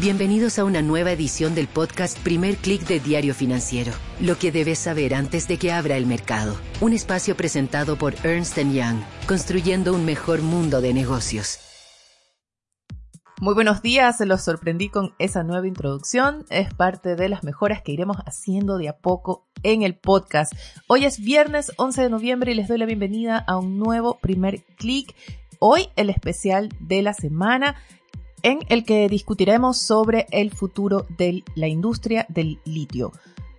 Bienvenidos a una nueva edición del podcast Primer Click de Diario Financiero. Lo que debes saber antes de que abra el mercado. Un espacio presentado por Ernst Young, construyendo un mejor mundo de negocios. Muy buenos días, los sorprendí con esa nueva introducción. Es parte de las mejoras que iremos haciendo de a poco en el podcast. Hoy es viernes 11 de noviembre y les doy la bienvenida a un nuevo primer clic. Hoy el especial de la semana en el que discutiremos sobre el futuro de la industria del litio.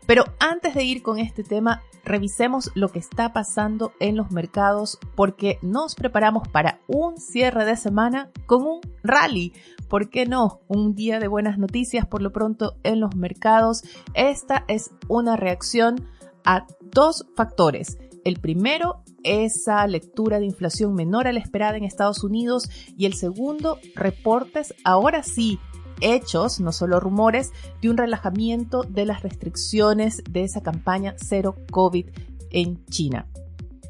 Pero antes de ir con este tema, revisemos lo que está pasando en los mercados porque nos preparamos para un cierre de semana con un rally. ¿Por qué no? Un día de buenas noticias por lo pronto en los mercados. Esta es una reacción a dos factores. El primero, esa lectura de inflación menor a la esperada en Estados Unidos y el segundo, reportes, ahora sí, hechos, no solo rumores, de un relajamiento de las restricciones de esa campaña cero COVID en China.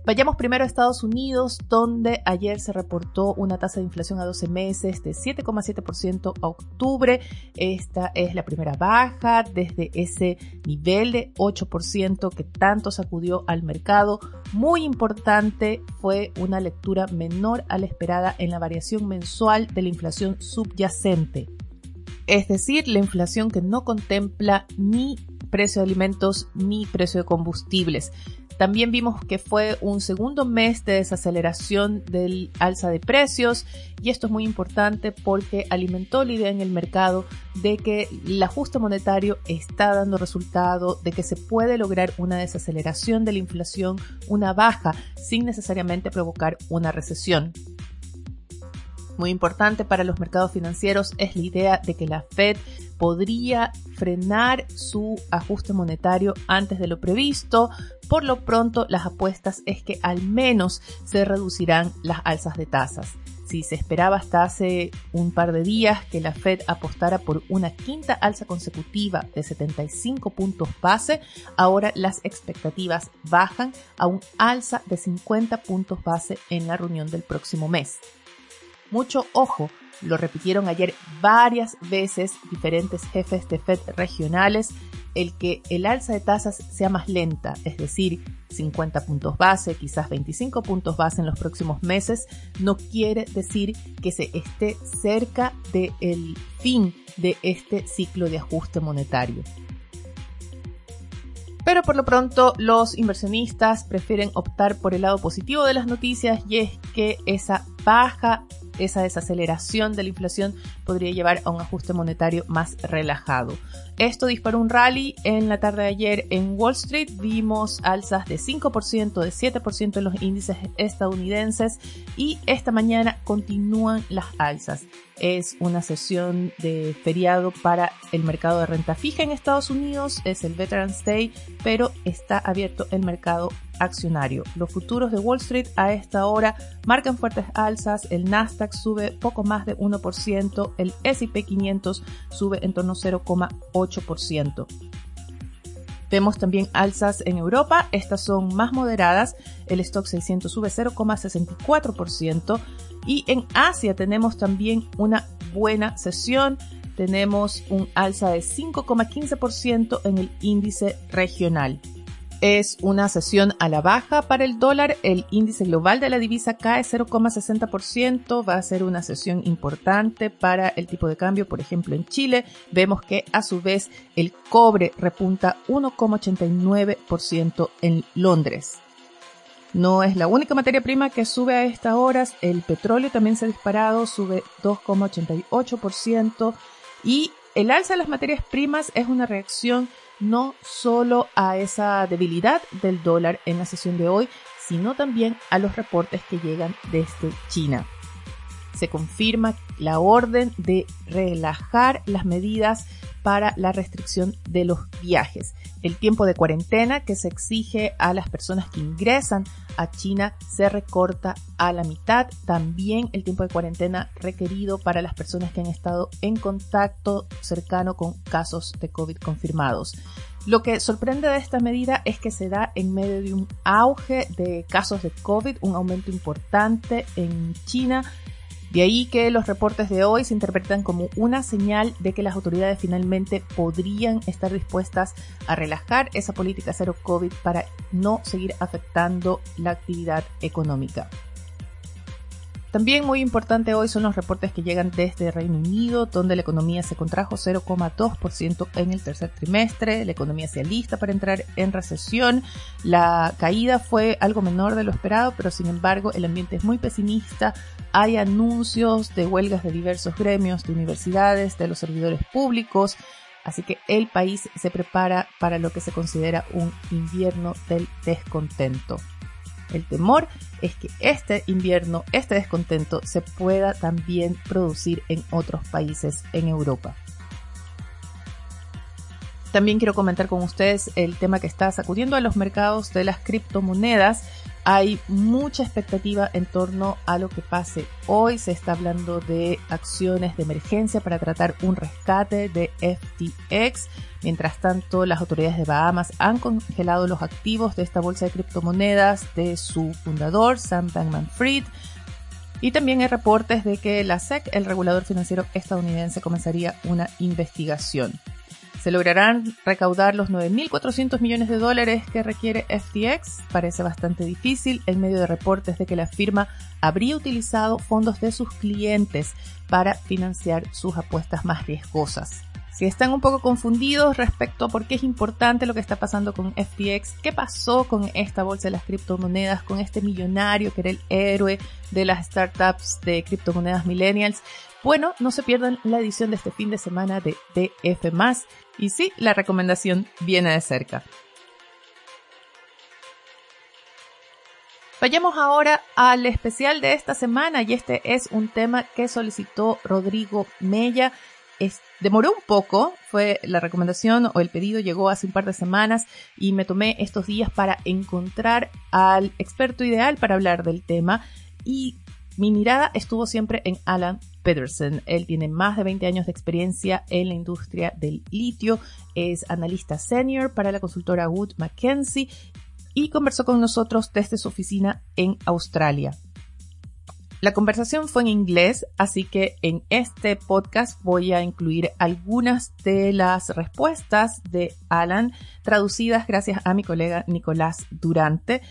Vayamos primero a Estados Unidos, donde ayer se reportó una tasa de inflación a 12 meses de 7,7% a octubre. Esta es la primera baja desde ese nivel de 8% que tanto sacudió al mercado. Muy importante fue una lectura menor a la esperada en la variación mensual de la inflación subyacente. Es decir, la inflación que no contempla ni precio de alimentos ni precio de combustibles. También vimos que fue un segundo mes de desaceleración del alza de precios y esto es muy importante porque alimentó la idea en el mercado de que el ajuste monetario está dando resultado, de que se puede lograr una desaceleración de la inflación, una baja, sin necesariamente provocar una recesión muy importante para los mercados financieros es la idea de que la Fed podría frenar su ajuste monetario antes de lo previsto. Por lo pronto, las apuestas es que al menos se reducirán las alzas de tasas. Si se esperaba hasta hace un par de días que la Fed apostara por una quinta alza consecutiva de 75 puntos base, ahora las expectativas bajan a un alza de 50 puntos base en la reunión del próximo mes. Mucho ojo, lo repitieron ayer varias veces diferentes jefes de Fed regionales, el que el alza de tasas sea más lenta, es decir, 50 puntos base, quizás 25 puntos base en los próximos meses, no quiere decir que se esté cerca del fin de este ciclo de ajuste monetario. Pero por lo pronto los inversionistas prefieren optar por el lado positivo de las noticias y es que esa baja esa desaceleración de la inflación podría llevar a un ajuste monetario más relajado. Esto disparó un rally en la tarde de ayer en Wall Street. Vimos alzas de 5%, de 7% en los índices estadounidenses y esta mañana continúan las alzas. Es una sesión de feriado para el mercado de renta fija en Estados Unidos, es el Veterans Day, pero está abierto el mercado accionario. Los futuros de Wall Street a esta hora marcan fuertes alzas, el Nasdaq sube poco más de 1%, el S&P 500 sube en torno a 0,8%. Vemos también alzas en Europa, estas son más moderadas, el stock 600 sube 0,64% y en Asia tenemos también una buena sesión, tenemos un alza de 5,15% en el índice regional es una sesión a la baja para el dólar. El índice global de la divisa cae 0,60%. Va a ser una sesión importante para el tipo de cambio. Por ejemplo, en Chile vemos que a su vez el cobre repunta 1,89% en Londres. No es la única materia prima que sube a estas horas. El petróleo también se ha disparado, sube 2,88%. Y el alza de las materias primas es una reacción no solo a esa debilidad del dólar en la sesión de hoy, sino también a los reportes que llegan desde China. Se confirma la orden de relajar las medidas para la restricción de los viajes. El tiempo de cuarentena que se exige a las personas que ingresan a China se recorta a la mitad. También el tiempo de cuarentena requerido para las personas que han estado en contacto cercano con casos de COVID confirmados. Lo que sorprende de esta medida es que se da en medio de un auge de casos de COVID, un aumento importante en China De ahí que los reportes de hoy se interpretan como una señal de que las autoridades finalmente podrían estar dispuestas a relajar esa política cero COVID para no seguir afectando la actividad económica. También muy importante hoy son los reportes que llegan desde Reino Unido, donde la economía se contrajo 0,2% en el tercer trimestre, la economía se alista para entrar en recesión, la caída fue algo menor de lo esperado, pero sin embargo el ambiente es muy pesimista, hay anuncios de huelgas de diversos gremios, de universidades, de los servidores públicos, Así que el país se prepara para lo que se considera un invierno del descontento. El temor es que este invierno, este descontento, se pueda también producir en otros países en Europa. También quiero comentar con ustedes el tema que está sacudiendo a los mercados de las criptomonedas hay mucha expectativa en torno a lo que pase. Hoy se está hablando de acciones de emergencia para tratar un rescate de FTX. Mientras tanto, las autoridades de Bahamas han congelado los activos de esta bolsa de criptomonedas de su fundador, Sam Bankman Fried. Y también hay reportes de que la SEC, el regulador financiero estadounidense, comenzaría una investigación. ¿Se lograrán recaudar los 9.400 millones de dólares que requiere FTX? Parece bastante difícil en medio de reportes de que la firma habría utilizado fondos de sus clientes para financiar sus apuestas más riesgosas. Si están un poco confundidos respecto a por qué es importante lo que está pasando con FTX, qué pasó con esta bolsa de las criptomonedas, con este millonario que era el héroe de las startups de criptomonedas millennials, bueno, no se pierdan la edición de este fin de semana de DF. Y sí, la recomendación viene de cerca. Vayamos ahora al especial de esta semana y este es un tema que solicitó Rodrigo Mella. demoró un poco, fue la recomendación o el pedido llegó hace un par de semanas y me tomé estos días para encontrar al experto ideal para hablar del tema y mi mirada estuvo siempre en Alan Peterson. Él tiene más de 20 años de experiencia en la industria del litio, es analista senior para la consultora Wood Mackenzie y conversó con nosotros desde su oficina en Australia. La conversación fue en inglés, así que en este podcast voy a incluir algunas de las respuestas de Alan traducidas gracias a mi colega Nicolás Durante.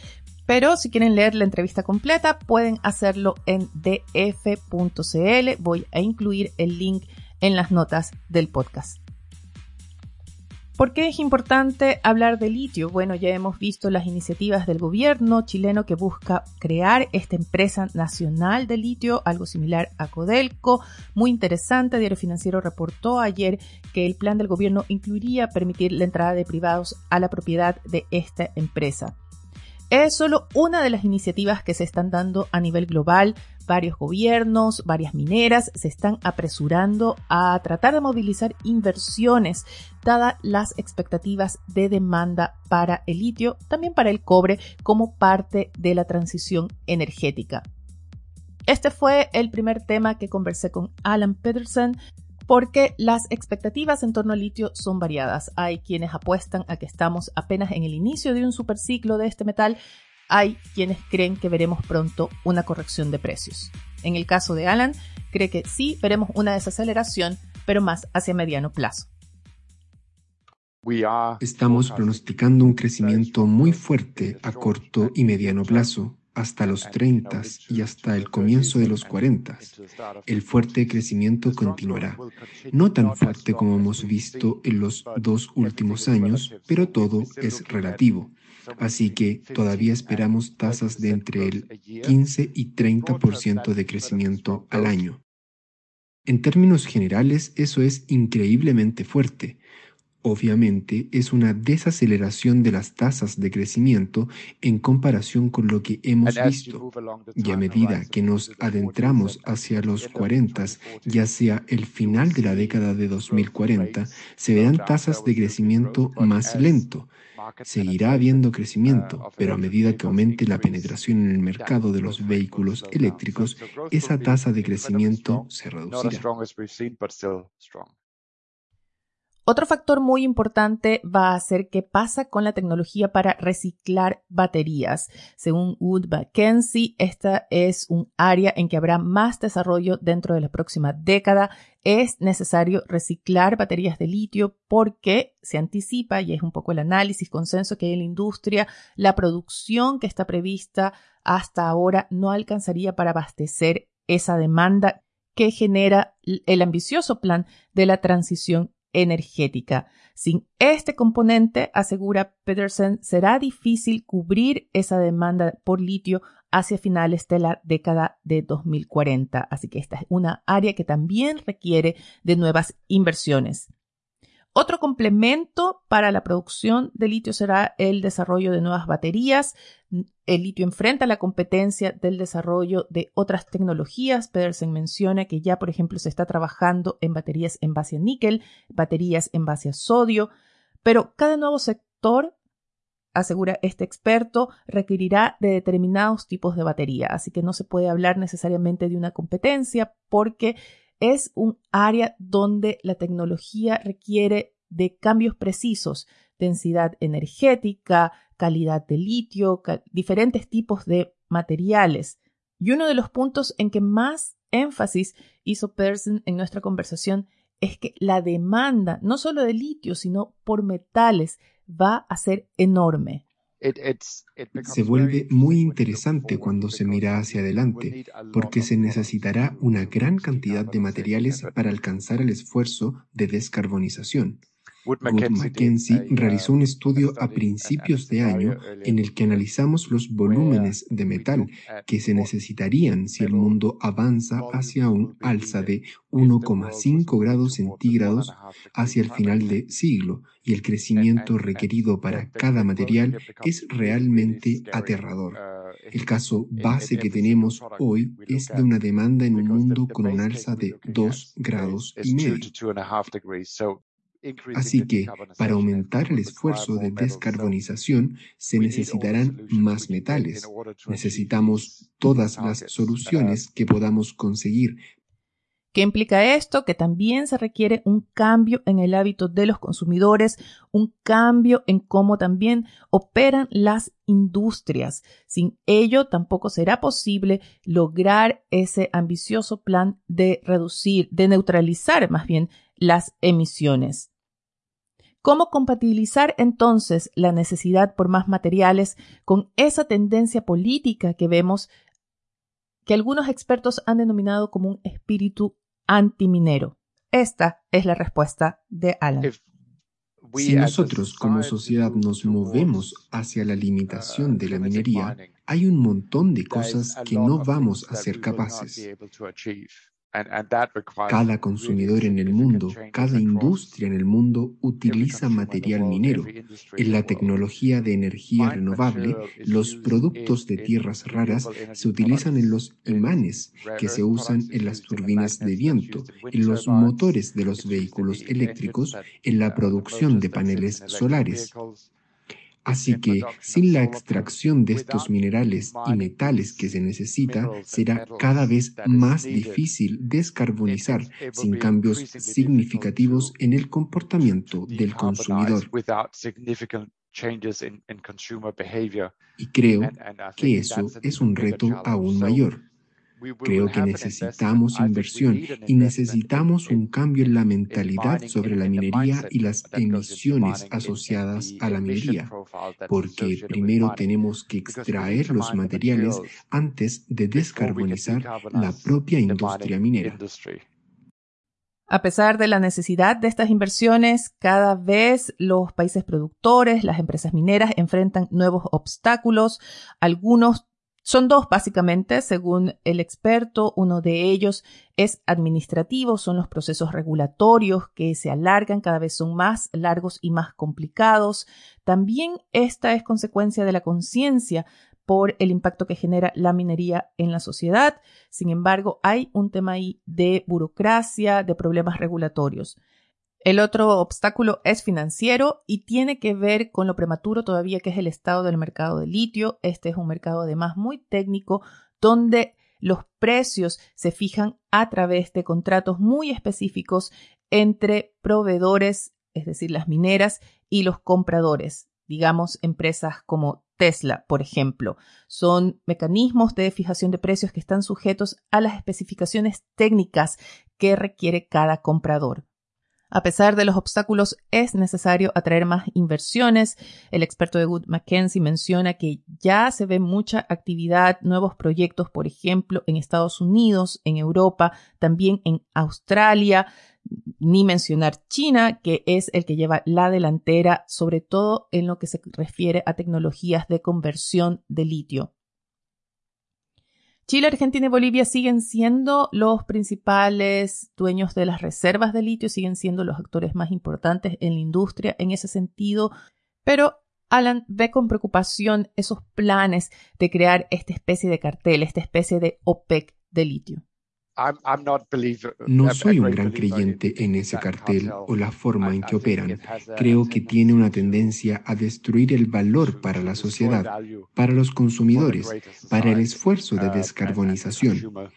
Pero si quieren leer la entrevista completa, pueden hacerlo en df.cl. Voy a incluir el link en las notas del podcast. ¿Por qué es importante hablar de litio? Bueno, ya hemos visto las iniciativas del gobierno chileno que busca crear esta empresa nacional de litio, algo similar a Codelco. Muy interesante, Diario Financiero reportó ayer que el plan del gobierno incluiría permitir la entrada de privados a la propiedad de esta empresa. Es solo una de las iniciativas que se están dando a nivel global. Varios gobiernos, varias mineras se están apresurando a tratar de movilizar inversiones, dadas las expectativas de demanda para el litio, también para el cobre, como parte de la transición energética. Este fue el primer tema que conversé con Alan Peterson, porque las expectativas en torno al litio son variadas. Hay quienes apuestan a que estamos apenas en el inicio de un superciclo de este metal, hay quienes creen que veremos pronto una corrección de precios. En el caso de Alan, cree que sí veremos una desaceleración, pero más hacia mediano plazo. Estamos pronosticando un crecimiento muy fuerte a corto y mediano plazo hasta los 30 y hasta el comienzo de los 40. El fuerte crecimiento continuará. No tan fuerte como hemos visto en los dos últimos años, pero todo es relativo. Así que todavía esperamos tasas de entre el 15 y 30% de crecimiento al año. En términos generales, eso es increíblemente fuerte, Obviamente es una desaceleración de las tasas de crecimiento en comparación con lo que hemos visto. Y a medida que nos adentramos hacia los 40, ya sea el final de la década de 2040, se verán tasas de crecimiento más lento. Seguirá habiendo crecimiento, pero a medida que aumente la penetración en el mercado de los vehículos eléctricos, esa tasa de crecimiento se reducirá. Otro factor muy importante va a ser qué pasa con la tecnología para reciclar baterías. Según Wood Mackenzie, esta es un área en que habrá más desarrollo dentro de la próxima década. Es necesario reciclar baterías de litio porque se anticipa, y es un poco el análisis, consenso que hay en la industria, la producción que está prevista hasta ahora no alcanzaría para abastecer esa demanda que genera el ambicioso plan de la transición energética. Sin este componente, asegura Peterson, será difícil cubrir esa demanda por litio hacia finales de la década de 2040. Así que esta es una área que también requiere de nuevas inversiones. Otro complemento para la producción de litio será el desarrollo de nuevas baterías. El litio enfrenta la competencia del desarrollo de otras tecnologías. Pedersen menciona que ya, por ejemplo, se está trabajando en baterías en base a níquel, baterías en base a sodio, pero cada nuevo sector asegura este experto, requerirá de determinados tipos de batería, así que no se puede hablar necesariamente de una competencia porque es un área donde la tecnología requiere de cambios precisos, densidad energética, calidad de litio, diferentes tipos de materiales. Y uno de los puntos en que más énfasis hizo Pearson en nuestra conversación es que la demanda, no solo de litio, sino por metales, va a ser enorme. Se vuelve muy interesante cuando se mira hacia adelante, porque se necesitará una gran cantidad de materiales para alcanzar el esfuerzo de descarbonización. Wood Mackenzie realizó un estudio a principios de año en el que analizamos los volúmenes de metal que se necesitarían si el mundo avanza hacia un alza de 1,5 grados centígrados hacia el final de siglo y el crecimiento requerido para cada material es realmente aterrador. El caso base que tenemos hoy es de una demanda en un mundo con un alza de 2 grados y medio. Así que, para aumentar el esfuerzo de descarbonización, se necesitarán más metales. Necesitamos todas las soluciones que podamos conseguir. ¿Qué implica esto? Que también se requiere un cambio en el hábito de los consumidores, un cambio en cómo también operan las industrias. Sin ello, tampoco será posible lograr ese ambicioso plan de reducir, de neutralizar más bien las emisiones. ¿Cómo compatibilizar entonces la necesidad por más materiales con esa tendencia política que vemos que algunos expertos han denominado como un espíritu antiminero? Esta es la respuesta de Alan. Si nosotros como sociedad nos movemos hacia la limitación de la minería, hay un montón de cosas que no vamos a ser capaces. Cada consumidor en el mundo, cada industria en el mundo utiliza material minero. En la tecnología de energía renovable, los productos de tierras raras se utilizan en los imanes que se usan en las turbinas de viento, en los motores de los vehículos eléctricos, en la producción de paneles solares. Así que sin la extracción de estos minerales y metales que se necesita, será cada vez más difícil descarbonizar sin cambios significativos en el comportamiento del consumidor. Y creo que eso es un reto aún mayor. Creo que necesitamos inversión y necesitamos un cambio en la mentalidad sobre la minería y las emisiones asociadas a la minería, porque primero tenemos que extraer los materiales antes de descarbonizar la propia industria minera. A pesar de la necesidad de estas inversiones, cada vez los países productores, las empresas mineras enfrentan nuevos obstáculos, algunos son dos, básicamente, según el experto. Uno de ellos es administrativo, son los procesos regulatorios que se alargan, cada vez son más largos y más complicados. También esta es consecuencia de la conciencia por el impacto que genera la minería en la sociedad. Sin embargo, hay un tema ahí de burocracia, de problemas regulatorios. El otro obstáculo es financiero y tiene que ver con lo prematuro todavía que es el estado del mercado de litio. Este es un mercado además muy técnico donde los precios se fijan a través de contratos muy específicos entre proveedores es decir, las mineras, y los compradores, digamos, empresas como Tesla, por ejemplo. Son mecanismos de fijación de precios que están sujetos a las especificaciones técnicas que requiere cada comprador. A pesar de los obstáculos, es necesario atraer más inversiones. El experto de Wood Mackenzie menciona que ya se ve mucha actividad, nuevos proyectos, por ejemplo, en Estados Unidos, en Europa, también en Australia, ni mencionar China, que es el que lleva la delantera, sobre todo en lo que se refiere a tecnologías de conversión de litio. Chile, Argentina y Bolivia siguen siendo los principales dueños de las reservas de litio, siguen siendo los actores más importantes en la industria en ese sentido, pero Alan ve con preocupación esos planes de crear esta especie de cartel, esta especie de OPEC de litio. No soy un gran creyente en ese cartel o la forma en que operan. Creo que tiene una tendencia a destruir el valor para la sociedad, para los consumidores, para el esfuerzo de uh, descarbonización.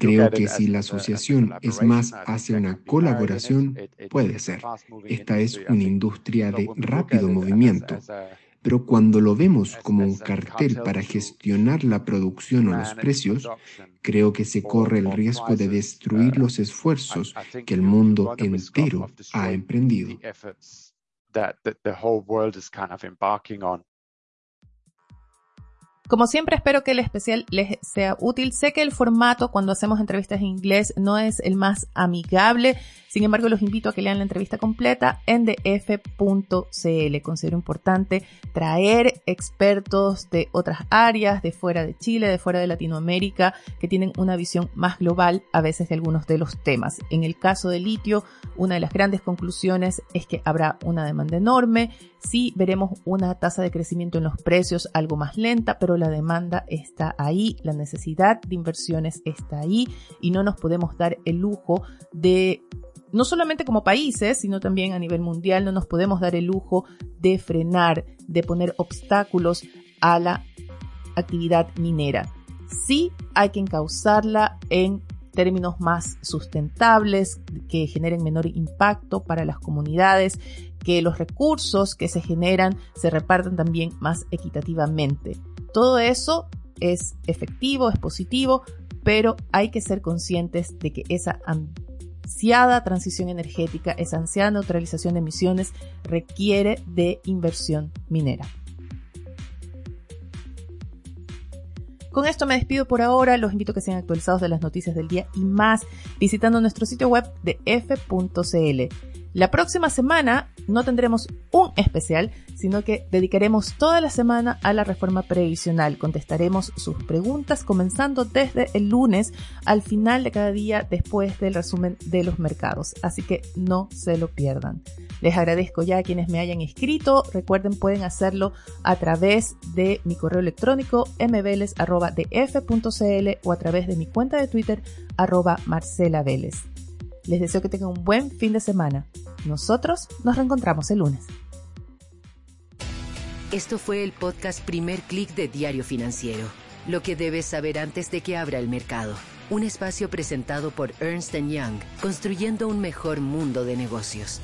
Creo que si la asociación es más hacia una colaboración, puede ser. Esta es una industria de rápido movimiento. Pero cuando lo vemos como un cartel para gestionar la producción o los precios, creo que se corre el riesgo de destruir los esfuerzos que el mundo entero ha emprendido. Como siempre espero que el especial les sea útil. Sé que el formato cuando hacemos entrevistas en inglés no es el más amigable, sin embargo los invito a que lean la entrevista completa en df.cl. Considero importante traer expertos de otras áreas, de fuera de Chile, de fuera de Latinoamérica, que tienen una visión más global a veces de algunos de los temas. En el caso del litio, una de las grandes conclusiones es que habrá una demanda enorme, sí veremos una tasa de crecimiento en los precios algo más lenta, pero la demanda está ahí, la necesidad de inversiones está ahí y no nos podemos dar el lujo de no solamente como países, sino también a nivel mundial, no nos podemos dar el lujo de frenar, de poner obstáculos a la actividad minera. Sí hay que encauzarla en términos más sustentables, que generen menor impacto para las comunidades, que los recursos que se generan se repartan también más equitativamente. Todo eso es efectivo, es positivo, pero hay que ser conscientes de que esa ansiada transición energética, esa ansiada neutralización de emisiones requiere de inversión minera. Con esto me despido por ahora, los invito a que sean actualizados de las noticias del día y más visitando nuestro sitio web de f.cl. La próxima semana no tendremos un especial, sino que dedicaremos toda la semana a la reforma previsional. Contestaremos sus preguntas comenzando desde el lunes al final de cada día después del resumen de los mercados. Así que no se lo pierdan. Les agradezco ya a quienes me hayan escrito. Recuerden, pueden hacerlo a través de mi correo electrónico mveles.df.cl o a través de mi cuenta de Twitter arroba Marcela les deseo que tengan un buen fin de semana. Nosotros nos reencontramos el lunes. Esto fue el podcast Primer Click de Diario Financiero. Lo que debes saber antes de que abra el mercado. Un espacio presentado por Ernst Young, construyendo un mejor mundo de negocios.